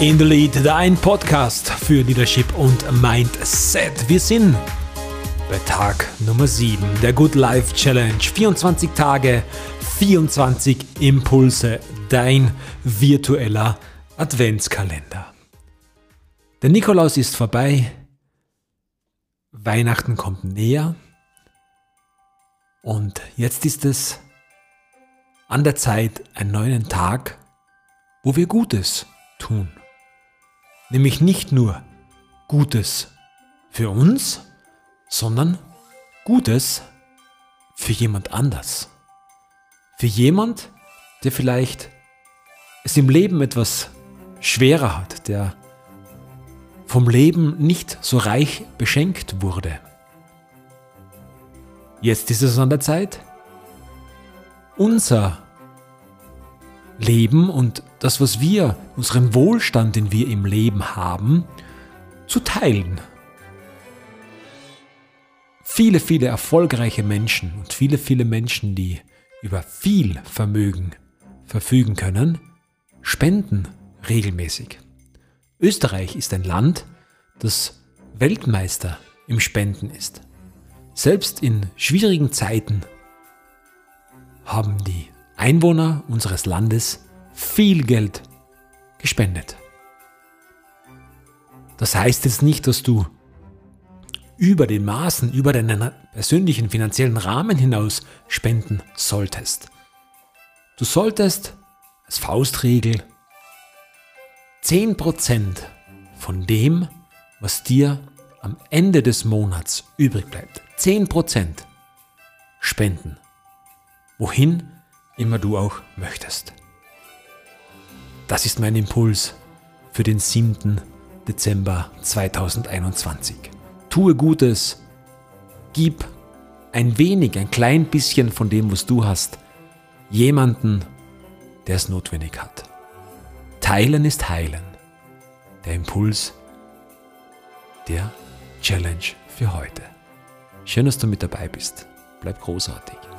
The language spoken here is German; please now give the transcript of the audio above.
In the Lead, dein Podcast für Leadership und Mindset. Wir sind bei Tag Nummer 7 der Good Life Challenge. 24 Tage, 24 Impulse, dein virtueller Adventskalender. Der Nikolaus ist vorbei, Weihnachten kommt näher und jetzt ist es an der Zeit, einen neuen Tag, wo wir Gutes tun nämlich nicht nur Gutes für uns, sondern Gutes für jemand anders. Für jemand, der vielleicht es im Leben etwas schwerer hat, der vom Leben nicht so reich beschenkt wurde. Jetzt ist es an der Zeit, unser Leben und das, was wir, unseren Wohlstand, den wir im Leben haben, zu teilen. Viele, viele erfolgreiche Menschen und viele, viele Menschen, die über viel Vermögen verfügen können, spenden regelmäßig. Österreich ist ein Land, das Weltmeister im Spenden ist. Selbst in schwierigen Zeiten haben die Einwohner unseres Landes viel Geld gespendet. Das heißt jetzt nicht, dass du über den Maßen, über deinen persönlichen finanziellen Rahmen hinaus spenden solltest. Du solltest als Faustregel 10% von dem, was dir am Ende des Monats übrig bleibt, 10% spenden. Wohin immer du auch möchtest. Das ist mein Impuls für den 7. Dezember 2021. Tue Gutes, gib ein wenig, ein klein bisschen von dem, was du hast, jemanden, der es notwendig hat. Teilen ist heilen. Der Impuls der Challenge für heute. Schön, dass du mit dabei bist. Bleib großartig.